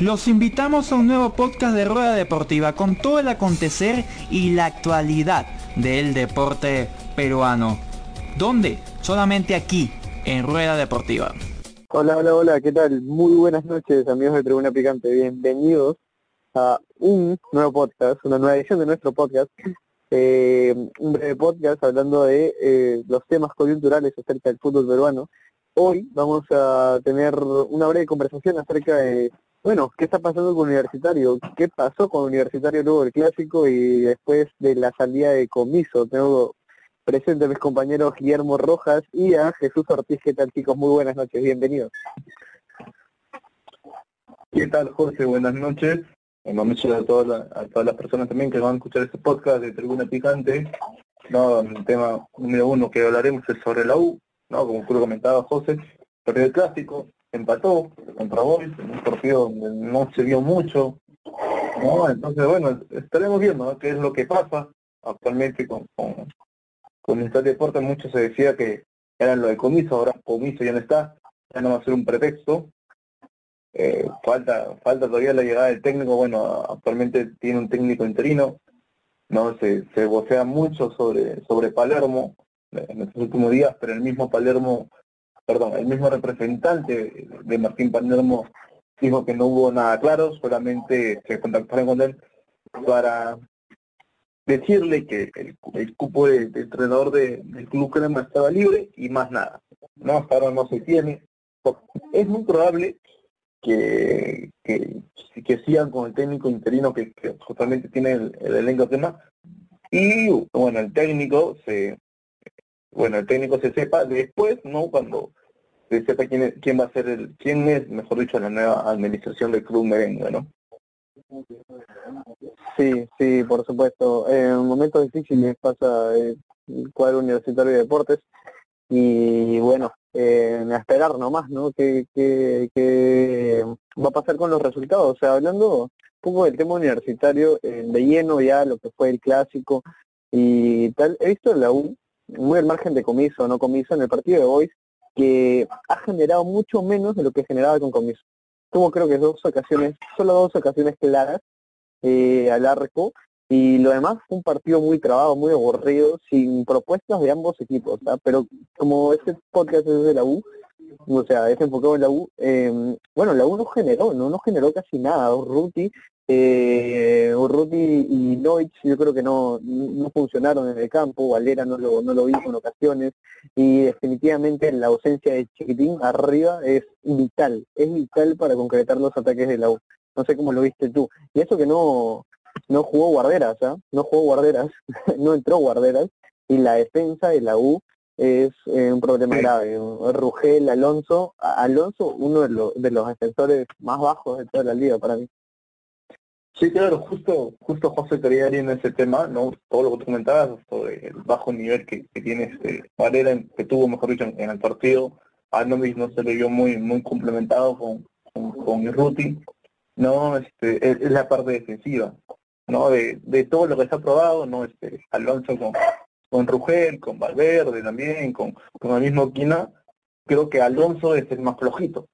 Los invitamos a un nuevo podcast de Rueda Deportiva con todo el acontecer y la actualidad del deporte peruano. ¿Dónde? Solamente aquí, en Rueda Deportiva. Hola, hola, hola, ¿qué tal? Muy buenas noches, amigos de Tribuna Picante. Bienvenidos a un nuevo podcast, una nueva edición de nuestro podcast. Eh, un breve podcast hablando de eh, los temas coyunturales acerca del fútbol peruano. Hoy vamos a tener una breve conversación acerca de bueno, ¿qué está pasando con Universitario? ¿Qué pasó con Universitario luego del clásico y después de la salida de comiso? Tengo presente a mis compañeros Guillermo Rojas y a Jesús Ortiz. ¿Qué tal chicos? Muy buenas noches, bienvenidos. ¿Qué tal José? Buenas noches. Buenas noches a todas, a todas las personas también que van a escuchar este podcast de Tribuna Picante. No, el tema número uno que hablaremos es sobre la U, ¿no? Como tú lo comentabas, José, perdió el clásico, empató contra Boys, en un partido donde no se vio mucho. ¿no? Entonces, bueno, estaremos viendo qué es lo que pasa actualmente con, con, con el Deportes. Mucho se decía que era lo de comiso, ahora comiso ya no está, ya no va a ser un pretexto. Eh, falta falta todavía la llegada del técnico, bueno, actualmente tiene un técnico interino, no se, se vocea mucho sobre sobre Palermo en estos últimos días, pero el mismo Palermo perdón, el mismo representante de Martín Palermo dijo que no hubo nada claro, solamente se contactaron con él para decirle que el, cupo de, entrenador del Club Crema estaba libre y más nada. No, hasta ahora no se tiene. Es muy probable que, que, que sigan con el técnico interino que, justamente tiene el, el elenco tema y bueno, el técnico se bueno, el técnico se sepa después, ¿no? Cuando se sepa quién, es, quién va a ser el, quién es, mejor dicho, la nueva administración del club merengue, ¿no? Sí, sí, por supuesto. En momentos difíciles pasa el cuadro universitario de deportes y bueno, eh, a esperar nomás, ¿no? ¿Qué, qué, qué va a pasar con los resultados? O sea, hablando un poco del tema universitario, eh, de lleno ya lo que fue el clásico y tal, he visto la U, muy al margen de comiso no comiso, en el partido de hoy que ha generado mucho menos de lo que generaba con comiso. Tuvo creo que dos ocasiones, solo dos ocasiones claras eh, al arco y lo demás fue un partido muy trabado, muy aburrido, sin propuestas de ambos equipos. Pero como este podcast es de la U, o sea, es enfocado en la U, eh, bueno, la U no generó, no, no generó casi nada. Ruti eh, Urruti y Noich yo creo que no, no funcionaron en el campo, Valera no lo, no lo vi en ocasiones y definitivamente la ausencia de Chiquitín arriba es vital, es vital para concretar los ataques de la U. No sé cómo lo viste tú. Y eso que no, no jugó guarderas, ¿ah? no jugó guarderas, no entró guarderas y la defensa de la U es eh, un problema grave. Rugel, Alonso, Alonso, uno de los, de los defensores más bajos de toda la liga para mí. Sí, claro, justo, justo José quería ir en ese tema, ¿no? Todo lo que tú comentabas sobre el bajo nivel que, tiene este Valera, que tuvo, mejor dicho, en, el partido. A Novis no se le vio muy, muy complementado con, con, con Ruti, ¿no? Este, es, la parte defensiva, ¿no? De, de todo lo que se ha probado, ¿no? Este, Alonso con, con Rugel, con Valverde también, con, con el mismo Quina, creo que Alonso es el más flojito.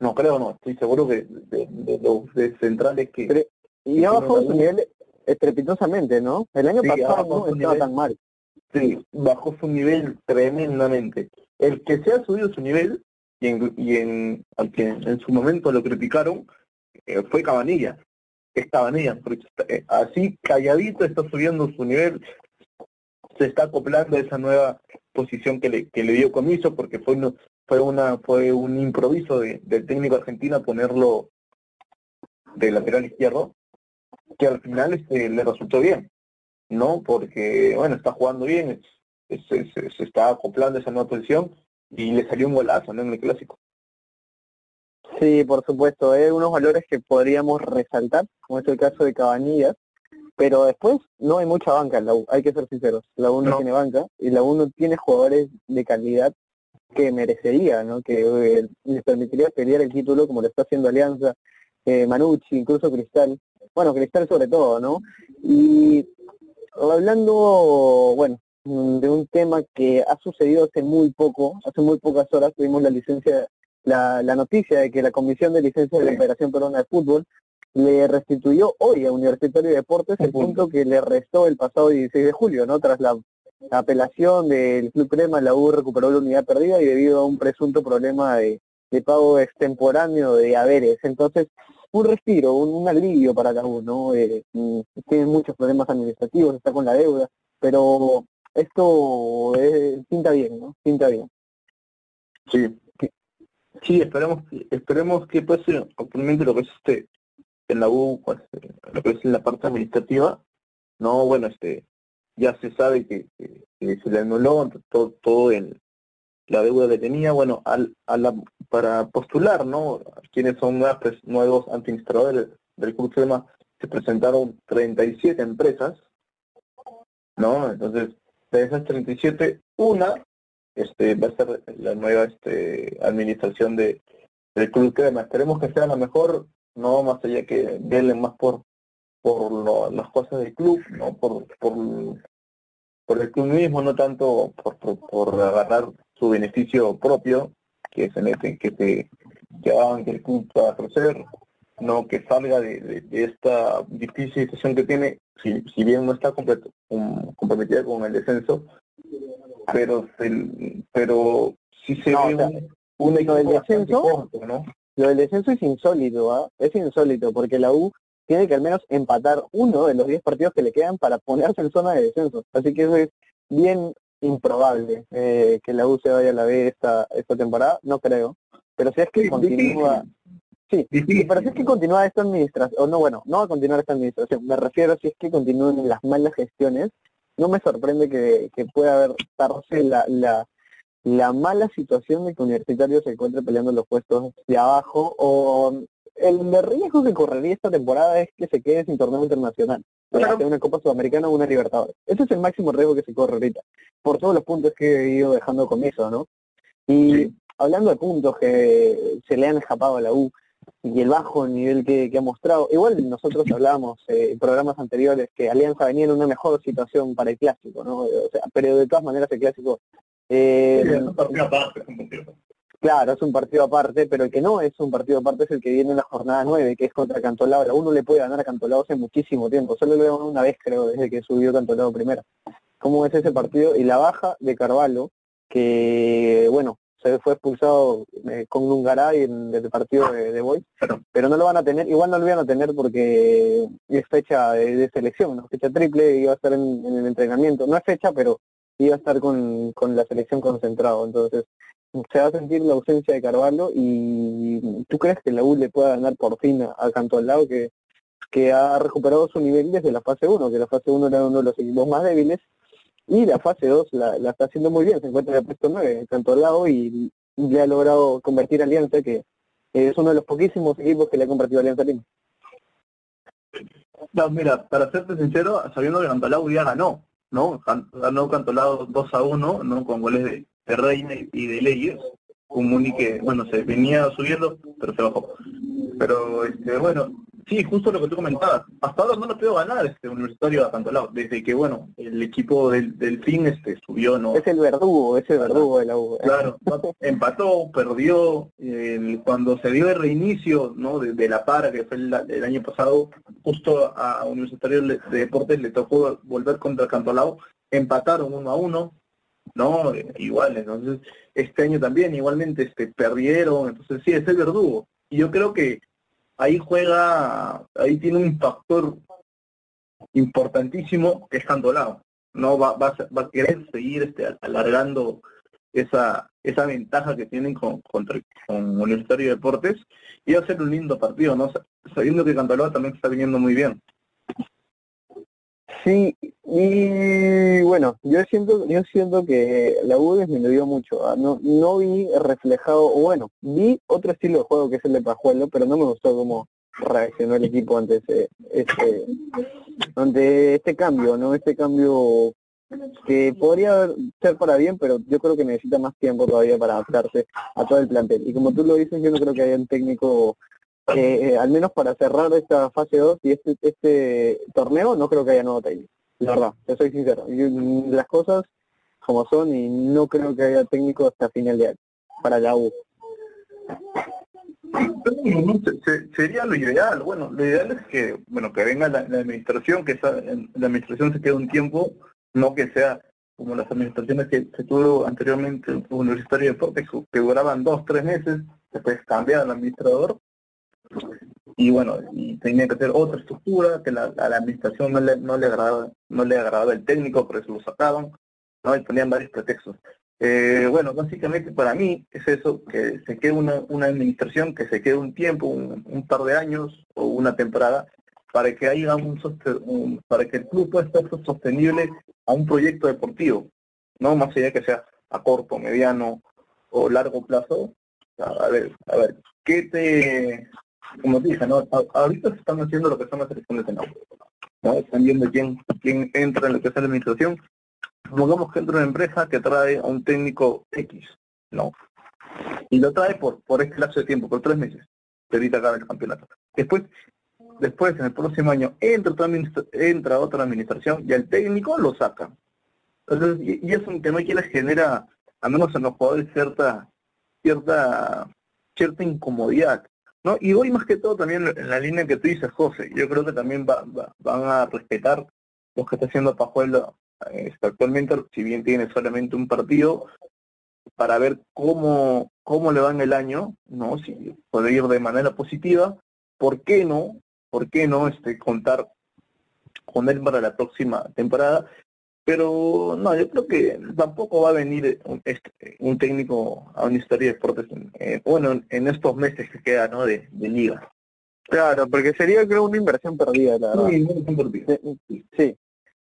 No creo, no, estoy seguro que de, los centrales que... Y ha bajado su nivel estrepitosamente, ¿no? El año pasado no estaba tan mal. Sí, bajó su nivel tremendamente. El que se ha subido su nivel, y en, y en, al que en su momento lo criticaron, eh, fue Cabanilla. Es Cabanilla, porque eh, así calladito está subiendo su nivel, se está acoplando a esa nueva posición que le, que le dio comiso, porque fue, fue, una, fue un improviso de, del técnico argentino ponerlo de lateral izquierdo, que al final este, le resultó bien, ¿no? Porque, bueno, está jugando bien, se, está acoplando esa nueva posición y le salió un golazo, ¿no? En el clásico. Sí, por supuesto, hay unos valores que podríamos resaltar, como es el caso de Cabanillas, pero después no hay mucha banca en la U, hay que ser sinceros, la U no, tiene banca y la U no tiene jugadores de calidad que merecería, ¿no? Que eh, les permitiría pelear el título como lo está haciendo Alianza, eh, Manucci, incluso Cristal, bueno, Cristal sobre todo, ¿no? Y hablando, bueno, de un tema que ha sucedido hace muy poco, hace muy pocas horas tuvimos la licencia la, la noticia de que la Comisión de Licencia de la Federación Peruana de Fútbol le restituyó hoy a Universitario de Deportes el punto que le restó el pasado 16 de julio, ¿no? Tras la, apelación del Club Crema, la U recuperó la unidad perdida y debido a un presunto problema de, de pago extemporáneo de haberes. Entonces, un respiro, un, alivio para la U, ¿no? Eh, tiene muchos problemas administrativos, está con la deuda, pero esto eh, pinta bien, ¿no? Pinta bien. Sí, sí, esperemos, esperemos que pase actualmente lo que es este en la U, pues, lo que es en la parte administrativa, no, bueno, este, ya se sabe que, se le anuló todo, todo en la deuda que tenía, bueno, al, a la, para postular, ¿no? Quienes son nuevos administradores del Club se presentaron 37 empresas, ¿no? Entonces, de esas 37, una este, va a ser la nueva este, administración de, del Club Crema. Esperemos que sea la mejor, no más allá que velen más por por las cosas del club, no por, por, por el club mismo, no tanto por, por, agarrar su beneficio propio, que se mete, que se que hagan que el club pueda crecer, no que salga de, esta difícil situación que tiene, si, si bien no está completo, comprometida con el descenso, pero pero sí se ve un, un, del descenso, ¿no? Lo del descenso es insólito, ¿ah? es insólito, porque la U tiene que al menos empatar uno de los 10 partidos que le quedan para ponerse en zona de descenso. Así que eso es bien improbable eh, que la U se vaya a la B esta, esta temporada, no creo. Pero si es que continúa... Sí, pero si es que continúa esta administración, o no, bueno, no va a continuar esta administración, me refiero si es que continúan las malas gestiones, no me sorprende que, que pueda haber la, la, la mala situación de que Universitario se encuentre peleando los puestos de abajo o el riesgo que correría esta temporada es que se quede sin torneo internacional, claro. una Copa Sudamericana o una Libertadores. Ese es el máximo riesgo que se corre ahorita, por todos los puntos que he ido dejando con eso, ¿no? Y hablando de puntos que se le han escapado a la U y el bajo nivel que, ha mostrado, igual nosotros hablábamos en programas anteriores que Alianza venía en una mejor situación para el clásico, ¿no? O sea, pero de todas maneras el clásico eh, claro, es un partido aparte, pero el que no es un partido aparte es el que viene en la jornada 9, que es contra Cantolao. Uno le puede ganar a Cantolao hace muchísimo tiempo, solo lo ganado una vez creo, desde que subió Cantolao primero. ¿Cómo es ese partido? Y la baja de Carvalho, que bueno, se fue expulsado eh, con Lungaray en el partido de, de Boys, pero no lo van a tener, igual no lo van a tener porque es fecha de, selección, ¿no? fecha triple, iba a estar en, en, el entrenamiento, no es fecha, pero iba a estar con, con la selección concentrado, entonces se va a sentir la ausencia de Carvalho y ¿tú crees que la U le pueda ganar por fin a, Canto al lado que, que ha recuperado su nivel desde la fase 1, que la fase 1 era uno de los equipos más débiles y la fase 2 la, la está haciendo muy bien, se encuentra en el puesto 9, Canto al lado y le ha logrado convertir a Alianza que es uno de los poquísimos equipos que le ha convertido a Alianza Lima. Mira, para serte sincero, sabiendo que Cantolao ya ganó, ¿no? Ganó Cantolao 2 a 1, ¿no? Con goles de, de Reina y de Leyes, un Muni que, bueno, se venía subiendo, pero se bajó. Pero, este, bueno, sí, justo lo que tú comentabas, hasta ahora no lo puedo ganar este universitario a lado desde que, bueno, el equipo del, del fin este, subió, ¿no? Es el verdugo, es el verdugo de la U. ¿eh? Claro, empató, perdió, cuando se dio el reinicio, ¿no? De, la para, que fue el, año pasado, justo a Universitario de Deportes le tocó volver contra Cantolao, empataron uno a uno, ¿no? Igual, entonces, este año también igualmente este, perdieron, entonces sí, es el verdugo. Y yo creo que ahí juega, ahí tiene un factor importantísimo que es Cantolao, ¿no? Va, va, va a querer seguir este, alargando esa esa ventaja que tienen con, contra, con Universitario de Deportes y va a ser un lindo partido, ¿no? Sabiendo que Cantolao también está viniendo muy bien. Sí, y bueno, yo siento, yo siento que la U disminuyó mucho. ¿ah? No, no vi reflejado, bueno, vi otro estilo de juego que es el de Pajuelo, pero no me gustó cómo reaccionó el equipo ante ese, este, ante este cambio, ¿no? Este cambio que podría ser para bien, pero yo creo que necesita más tiempo todavía para adaptarse a todo el plantel. Y como tú lo dices, yo no creo que haya un técnico eh, al menos para cerrar esta fase 2 y este, este torneo, no creo que haya nuevo técnico. La verdad, te soy sincero. las cosas como son y no creo que haya técnico hasta final de año para la U. sería lo ideal. Bueno, lo ideal es que, bueno, que venga la, administración, que esa, la administración se quede un tiempo, no que sea como las administraciones que se tuvo anteriormente en el Universitario de Deportes, que duraban dos, tres meses, después cambiar al administrador, y bueno, y tenía que hacer otra estructura, que la, a la administración no le, no le agradaba, no le agradaba el técnico, por eso lo sacaban, ¿no? y ponían varios pretextos. Eh, bueno, básicamente para mí es eso, que se quede una, una administración, que se quede un tiempo, un, par de años o una temporada, para que haya un, para que el club pueda estar sostenible a un proyecto deportivo, no más allá que sea a corto, mediano o largo plazo. A ver, a ver, ¿qué te, como dije, ¿no? ahorita se están haciendo lo que son las elecciones de ¿no? Están viendo quién, quién entra en lo que es la administración supongamos que entra una empresa que trae a un técnico X, ¿no? Y lo trae por, por este lapso de tiempo, por tres meses, que ahorita acaba el campeonato. Después, después en el próximo año entra otra, entra otra administración y el técnico lo saca. Entonces, y, eso que no quiere genera, al menos en los jugadores, cierta, cierta, cierta incomodidad. ¿No? Y hoy más que todo también en la línea que tú dices, José, yo creo que también va, van a respetar lo que está haciendo Pajuelo este, actualmente, si bien tiene solamente un partido, para ver cómo, cómo le va en el año, ¿no? Si puede ir de manera positiva, ¿por qué no? ¿Por qué no este, contar con él para la próxima temporada? Pero no, yo creo que tampoco va a venir un, este, un técnico a un historia de deportes, bueno, en estos meses que queda, ¿no? De, de liga. Claro, porque sería creo una inversión perdida, la verdad. Sí, sí.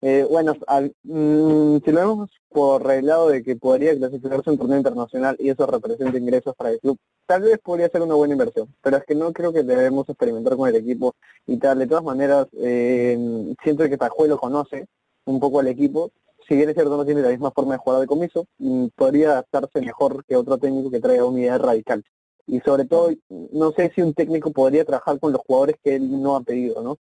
Eh, bueno, mm, si lo vemos por el lado de que podría clasificarse un torneo internacional y eso representa ingresos para el club, tal vez podría ser una buena inversión, pero es que no creo que debemos experimentar con el equipo y tal. De todas maneras, eh, siento que Pajuelo conoce un poco al equipo. Si bien es cierto no tiene la misma forma de jugar de comiso, mm, podría adaptarse mejor que otro técnico que traiga una idea radical. Y sobre todo, no sé si un técnico podría trabajar con los jugadores que él no ha pedido, ¿no?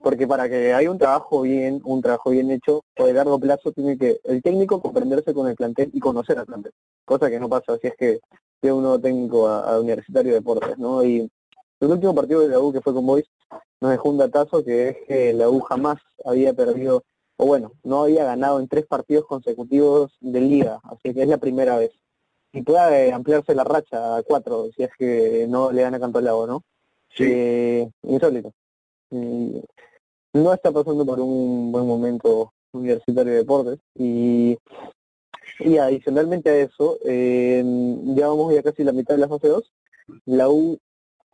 porque para que haya un trabajo bien, un trabajo bien hecho, o de largo plazo, tiene que el técnico comprenderse con el plantel y conocer al plantel, cosa que no pasa si es que tiene uno técnico a, Universitario de Deportes, ¿no? Y el último partido de la U que fue con Boys nos dejó un datazo que es que la U jamás había perdido, o bueno, no había ganado en tres partidos consecutivos de liga, así que es la primera vez. Y puede ampliarse la racha a cuatro, si es que no le dan a Canto Lago, ¿no? Sí. Eh, insólito no está pasando por un buen momento universitario de deportes y, y adicionalmente a eso, eh, ya vamos ya casi la mitad de la fase 2, la U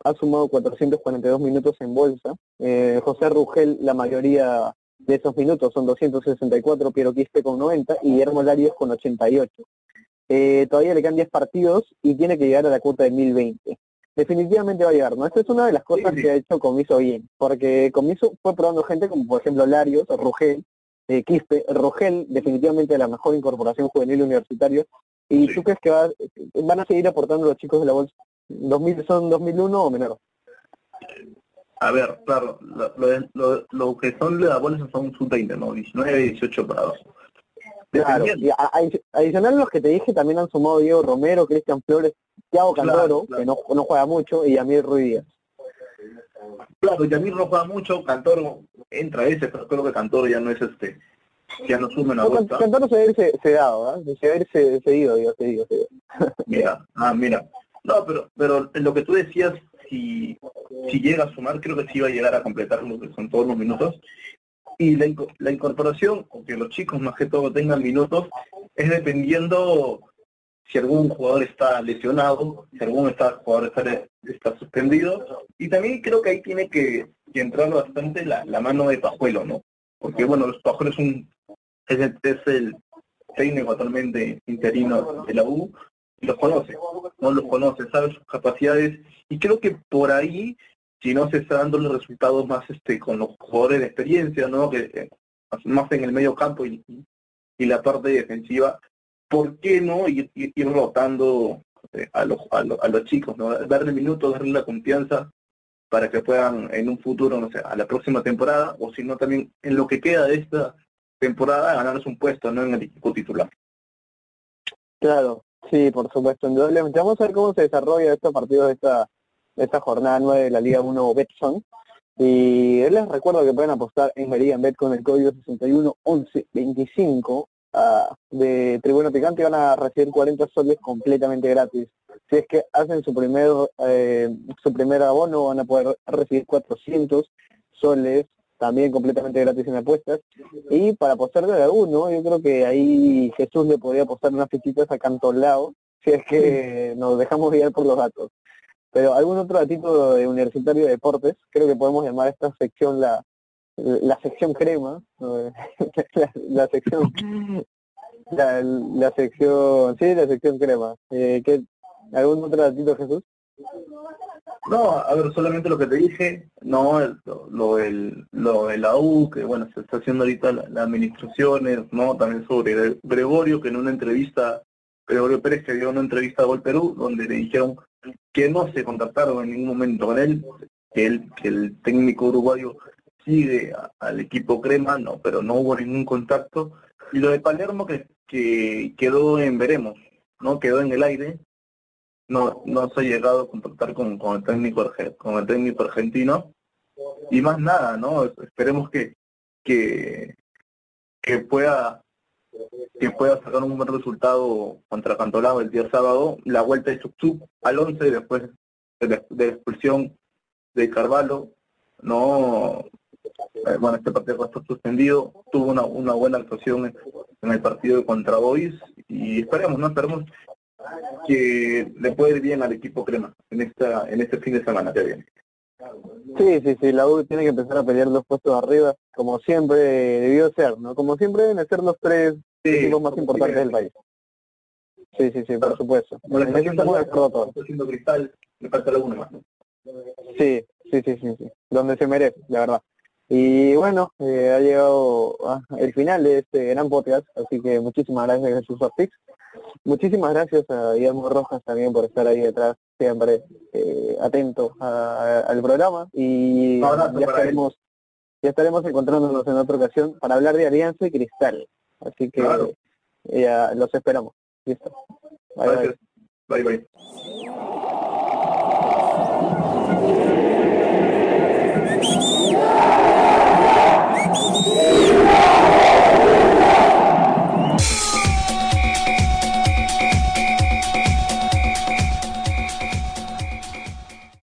ha sumado 442 minutos en bolsa, eh, José Rugel la mayoría de esos minutos son 264, Piero Quispe con 90 y Guillermo Larios con 88. Eh, todavía le quedan 10 partidos y tiene que llegar a la cuota de 1020 definitivamente va a llegar, ¿no? Esta es una de las cosas que ha hecho Comiso bien, porque Comiso fue probando gente como por ejemplo Larios, Rogel, eh, Quispe, Rogel definitivamente la mejor incorporación juvenil universitario, y tú crees que van a seguir aportando los chicos de la bolsa, 2000, ¿son 2001 o menor? A ver, claro, lo, lo, que son de la bolsa son sub-20, ¿no? 19, 18 para Claro, y adicional los que te dije también han sumado Diego Romero, Cristian Flores, Thiago Cantoro, que no, no juega mucho, y Amir Ruiz Díaz. Claro, Yamir no juega mucho, Cantoro entra ese, pero creo que Cantoro ya no es este, ya no sume una no, Cantoro se debe irse sedado, ¿eh? se debe irse cedido, digo, cedido, cedido. Mira, ah, mira. No, pero, pero lo que tú decías, si, llega a sumar, creo que sí va a llegar a completar lo que son todos los minutos. Y la, incorporación, o que los chicos más que todo tengan minutos, es dependiendo si algún jugador está lesionado, si algún está, jugador está, está suspendido. Y también creo que ahí tiene que, entrar bastante la, mano de Pajuelo, ¿no? Porque bueno, los Pajuelo es, un, es, el, es el técnico actualmente interino de la U, los conoce, no los conoce, sabe sus capacidades, y creo que por ahí, si no se está dando los resultados más este con los jugadores de experiencia, ¿no? Que eh, más en el medio campo y, y la parte defensiva, ¿por qué no ir, ir, rotando eh, a, los, a, los, chicos, ¿no? darle minutos, darle la confianza para que puedan en un futuro, no sé, a la próxima temporada, o si no también en lo que queda de esta temporada, ganarse un puesto ¿no? en el equipo titular. Claro, Sí, por supuesto, indudablemente. Vamos a ver cómo se desarrolla estos partidos de esta, esta jornada 9 de la Liga 1 Betson. Y les recuerdo que pueden apostar en Meridian Bet con el código 611125 uh, de Tribuna Picante y van a recibir 40 soles completamente gratis. Si es que hacen su primer eh, su primer abono van a poder recibir 400 soles también completamente gratis en apuestas. Y para apostar de alguno, yo creo que ahí Jesús le podría apostar unas fichitas a Cantolao, si es que nos dejamos guiar por los datos. Pero algún otro datito de Universitario de Deportes, creo que podemos llamar a esta sección la, la sección crema, la, sección la, la, sección, sí, la sección crema. Eh, ¿qué, ¿Algún otro datito, Jesús? No, a ver, solamente lo que te dije, no, lo, del, lo de la U, que bueno, se está haciendo ahorita las la administraciones, no, también sobre Gregorio, que en una entrevista, Gregorio Pérez que dio una entrevista a Gol Perú, donde le dijeron que no se contactaron en ningún momento con él, que, él, que el técnico uruguayo sigue al equipo crema, no, pero no hubo ningún contacto. Y lo de Palermo que, que quedó en veremos, ¿no? Quedó en el aire, no, no se ha llegado a contactar con, con el técnico con el técnico argentino y más nada, ¿no? Esperemos que, que, que pueda que pueda sacar un buen resultado contra Cantolao el día sábado, la vuelta de Chucchuc al 11 después de la, expulsión de Carvalho, no eh, bueno, este partido está suspendido, tuvo una, una buena actuación en, en el partido contra Boys y esperemos, ¿no? Esperemos que le puede ir bien al equipo crema en esta en este fin de semana que viene. Sí, sí, sí, la U tiene que empezar a pelear los puestos arriba, como siempre debió ser, ¿no? Como siempre deben ser los tres equipos más importantes del país. Sí, sí, sí, por supuesto. Como en eso estamos de acuerdo todos. haciendo cristal, me falta alguno más. Sí, sí, sí, sí, sí, donde se merece, la verdad. Y bueno, eh, ha llegado ah, el final de este gran podcast, así que muchísimas gracias Jesús Ortiz. Muchísimas gracias a Guillermo Rojas también por estar ahí detrás, siempre eh, atento al programa y ya estaremos, ya estaremos encontrándonos en otra ocasión para hablar de Alianza y Cristal. Así que ya los esperamos. Listo. bye. bye. bye.